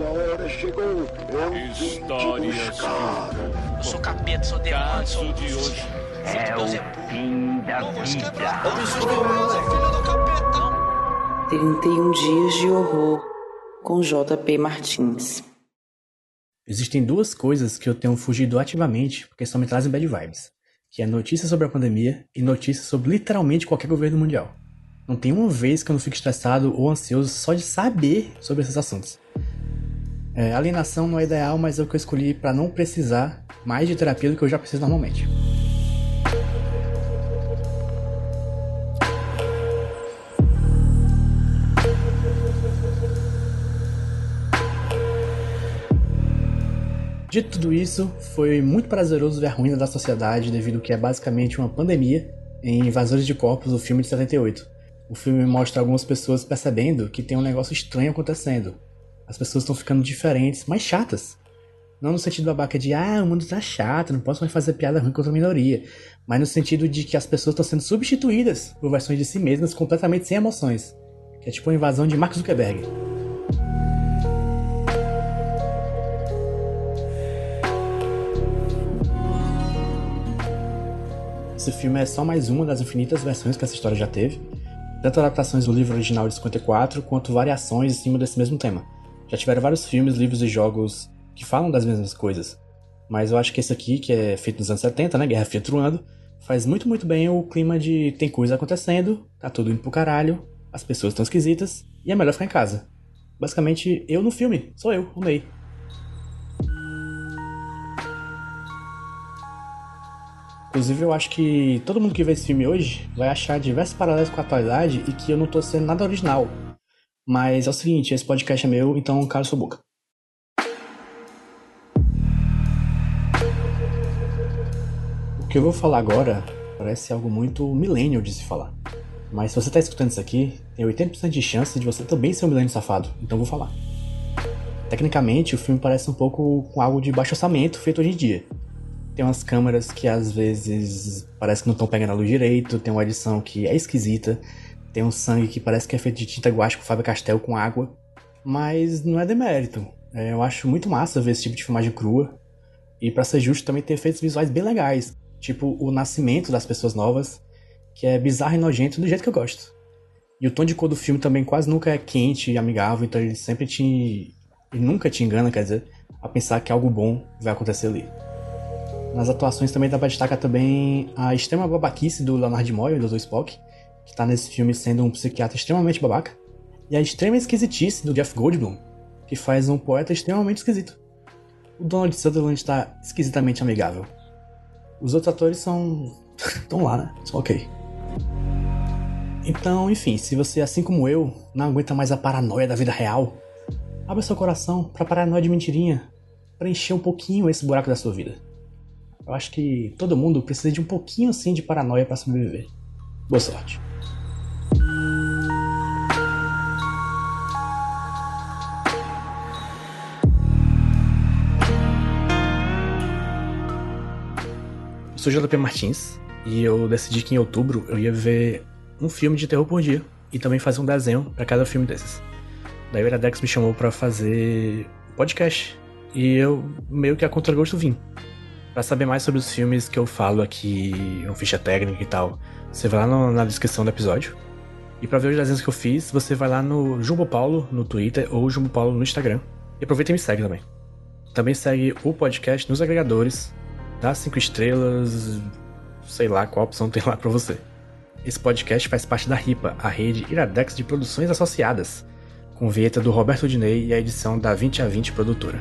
Sua hora chegou. Eu buscar. Eu sou capeta, sou demônio, sou de hoje. É o fim da vida. 31 dias de horror com JP Martins. Existem duas coisas que eu tenho fugido ativamente porque só me trazem bad vibes, que é notícias sobre a pandemia e notícias sobre literalmente qualquer governo mundial. Não tem uma vez que eu não fico estressado ou ansioso só de saber sobre esses assuntos. É, alienação não é ideal, mas é o que eu escolhi para não precisar mais de terapia do que eu já preciso normalmente. Dito tudo isso, foi muito prazeroso ver a ruína da sociedade devido ao que é basicamente uma pandemia em Invasores de Corpos, o filme de 78. O filme mostra algumas pessoas percebendo que tem um negócio estranho acontecendo. As pessoas estão ficando diferentes, mais chatas. Não no sentido babaca de, ah, o mundo tá chato, não posso mais fazer piada ruim contra a minoria. Mas no sentido de que as pessoas estão sendo substituídas por versões de si mesmas completamente sem emoções. Que é tipo uma invasão de Mark Zuckerberg. Esse filme é só mais uma das infinitas versões que essa história já teve, tanto adaptações do livro original de 54 quanto variações em cima desse mesmo tema. Já tiveram vários filmes, livros e jogos que falam das mesmas coisas, mas eu acho que esse aqui, que é feito nos anos 70, né, Guerra Fria truando, faz muito muito bem o clima de tem coisa acontecendo, tá tudo indo pro caralho, as pessoas estão esquisitas e é melhor ficar em casa. Basicamente, eu no filme, sou eu, o Ney. Inclusive, eu acho que todo mundo que vê esse filme hoje vai achar diversos paralelos com a atualidade e que eu não tô sendo nada original. Mas é o seguinte, esse podcast é meu, então cala sua boca. O que eu vou falar agora parece algo muito millennial de se falar. Mas se você tá escutando isso aqui, tem 80% de chance de você também ser um milênio safado, então vou falar. Tecnicamente, o filme parece um pouco com algo de baixo orçamento feito hoje em dia. Tem umas câmeras que às vezes parece que não estão pegando a luz direito, tem uma edição que é esquisita, tem um sangue que parece que é feito de tinta guache com Faber Castell com água, mas não é demérito. É, eu acho muito massa ver esse tipo de filmagem crua. E para ser justo, também tem efeitos visuais bem legais, tipo o nascimento das pessoas novas, que é bizarro e nojento do jeito que eu gosto. E o tom de cor do filme também quase nunca é quente e amigável, então ele sempre te. Ele nunca te engana, quer dizer, a pensar que algo bom vai acontecer ali. Nas atuações também dá pra destacar também a extrema babaquice do Leonard Nimoy, do. Spock, que tá nesse filme sendo um psiquiatra extremamente babaca, e a extrema esquisitice do Jeff Goldblum, que faz um poeta extremamente esquisito. O Donald Sutherland tá esquisitamente amigável. Os outros atores são. estão lá, né? São ok. Então, enfim, se você, assim como eu, não aguenta mais a paranoia da vida real, abra seu coração pra paranoia de mentirinha, preencher um pouquinho esse buraco da sua vida. Eu acho que todo mundo precisa de um pouquinho assim de paranoia para sobreviver. Boa sorte. Sou JP Martins e eu decidi que em outubro eu ia ver um filme de terror por dia e também fazer um desenho para cada filme desses. Daí o Iradex me chamou para fazer podcast e eu meio que a contragosto vim. Para saber mais sobre os filmes que eu falo aqui, uma ficha técnica e tal, você vai lá no, na descrição do episódio. E para ver os desenhos que eu fiz, você vai lá no Jumbo Paulo no Twitter ou Jumbo Paulo no Instagram. E aproveita e me segue também. Também segue o podcast nos agregadores, dá cinco estrelas, sei lá qual opção tem lá para você. Esse podcast faz parte da RIPA, a rede Iradex de produções associadas, com vinheta do Roberto Dinei e a edição da 20 a 20 produtora.